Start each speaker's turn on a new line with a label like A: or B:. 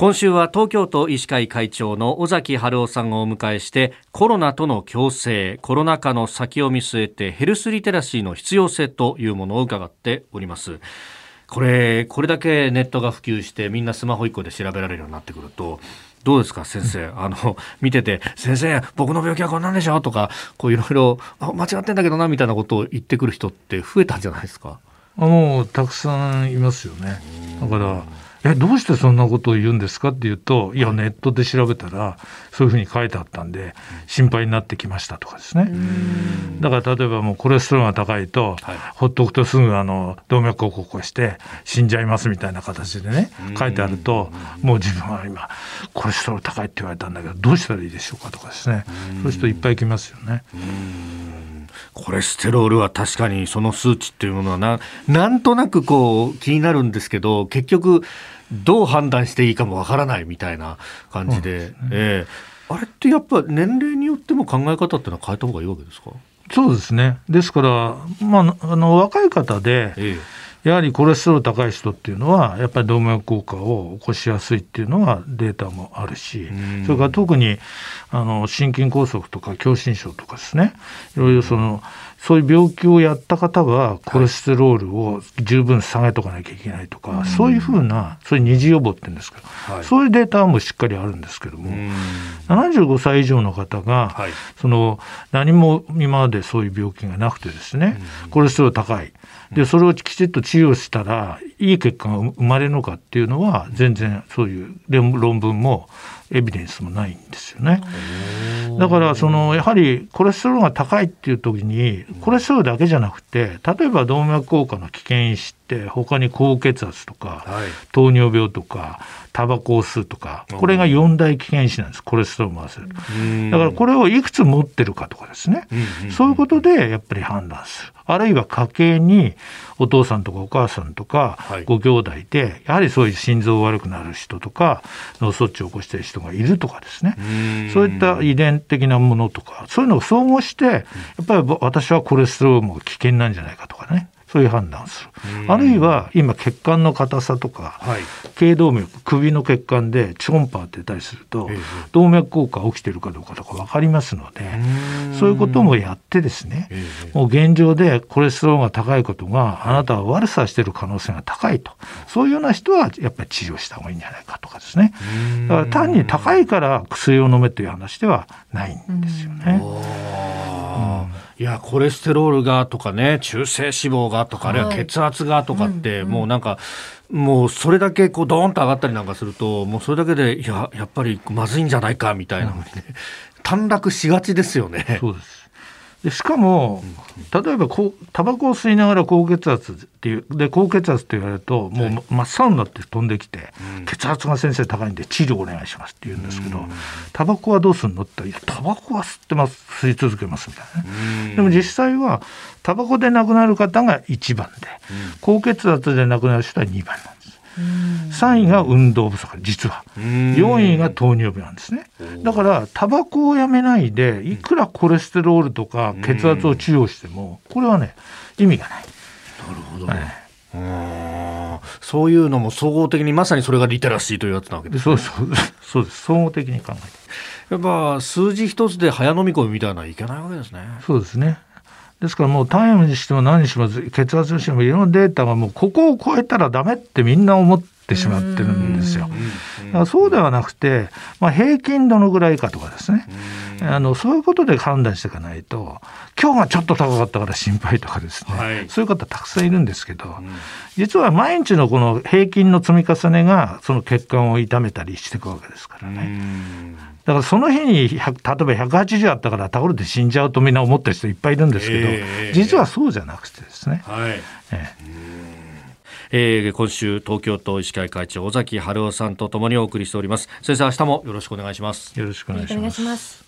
A: 今週は東京都医師会会長の尾崎春夫さんをお迎えしてコロナとの共生コロナ禍の先を見据えてヘルスリテラシーの必要性というものを伺っております。これこれだけネットが普及してみんなスマホ1個で調べられるようになってくるとどうですか先生？あの見てて「先生僕の病気はこんなんでしょ」とかこういろいろ間違ってんだけどなみたいなことを言ってくる人って増えたんじゃないですか？
B: もうたくさんいますよね。だからえどうしてそんなことを言うんですかって言うといやネットで調べたらそういうふうに書いてあったんで心配になってきましたとかですね。だから例えばもうコレステロールが高いと、はい、ほっとくとすぐあの動脈硬化を起こして死んじゃいますみたいな形でね書いてあるともう自分は今コレステロール高いって言われたんだけどどうしたらいいでしょうかとかですね。そういう人いっぱい来ますよね。
A: コレステロールは確かにその数値っていうものはななんとなくこう気になるんですけど結局どう判断していいかもわからないみたいな感じで、ね。えー、あれってやっぱ年齢によっても考え方っていうのは変えた方がいいわけですか？
B: そうですね。ですから、まあ、あの若い方で、ええやはりコレステロール高い人っていうのはやっぱり動脈硬化を起こしやすいっていうのはデータもあるし、それから特にあの心筋梗塞とか狭心症とかですね。いろいろそのそういう病気をやった方はコレステロールを十分下げとかなきゃいけないとか、はい、そういうふうなそういう二次予防って言うんですけど、はい、そういうデータもしっかりあるんですけども75歳以上の方が、はい、その何も今までそういう病気がなくてですねコレステロール高い。でそれをきちっと治療したらいい結果が生まれるのかっていうのは全然そういう論文もエビデンスもないんですよね。だからそのやはりコレステロールが高いっていう時にコレステロールだけじゃなくて例えば動脈硬化の危険因子って他に高血圧とか、糖尿病とかタバコを吸うとかこれが4大危険因子なんですコレステロールも合わせるだからこれをいくつ持ってるかとかですね、そういうことでやっぱり判断する。あるいは家計にお父さんとかお母さんとかご兄弟でやはりそういう心臓悪くなる人とか脳卒中を起こしている人がいるとかですね。そういった遺伝的なものとかそういうのを総合してやっぱり私はコレステロールも危険なんじゃないかとかねそういう判断をする。あるいは今血管の硬さとか、はい、頸動脈首の血管で超音波当てたりすると、動脈硬化起きてるかどうかとか分かりますのでそういうこともやってですね、もう現状でコレステロールが高いことがあなたは悪さしてる可能性が高いと。そういうような人はやっぱり治療した方がいいんじゃないかとかですね。だから単に高いから薬を飲めという話ではないんですよね。
A: いやコレステロールがとかね中性脂肪がとか、あるいは血圧がとかって、もうなんかもうそれだけこうドーンと上がったりなんかするともうそれだけでいややっぱりまずいんじゃないかみたいなふうにね、短絡しがちですよね。
B: そうですでしかも、例えばこうタバコを吸いながら高血圧っていうで高血圧って言われるともう真っ青になって飛んできて、血圧が先生高いんで治療お願いしますって言うんですけど、タバコはどうするのって言ったら「いやタバコは吸ってます吸い続けます」みたいな。ね。でも実際はタバコで亡くなる方が1番で、高血圧で亡くなる人は2番。なん。3位が運動不足実は。4位が糖尿病なんですね。だからタバコをやめないでいくらコレステロールとか血圧を治療してもこれはね意味がない。
A: なるほど、ね、そういうのも総合的にまさにそれがリテラシーというやつなわけです、
B: ね、そうそうそうです。総合的に考えて。
A: やっぱ数字一つで早飲み込みみたいなのはいけないわけですね。
B: そうですねですからもうタイムにしても何にしても血圧にしてもいろんなデータがもうここを超えたらダメってみんな思ってしまってるんですよ。だからそうではなくて、まあ、平均どのぐらいかとかですね。あのそういうことで判断していかないと今日がちょっと高かったから心配とかですね、はい、そういう方たくさんいるんですけど、実は毎日のこの平均の積み重ねがその血管を痛めたりしていくわけですからね。だからその日に例えば180あったから倒れて死んじゃうとみんな思ってる人いっぱいいるんですけど、えー、実はそうじゃなくてですね。はい、え
A: えー、今週東京都医師会会長尾崎春夫さんとともにお送りしております。先生明日もよろしくお願いします。
B: よろしくお願いします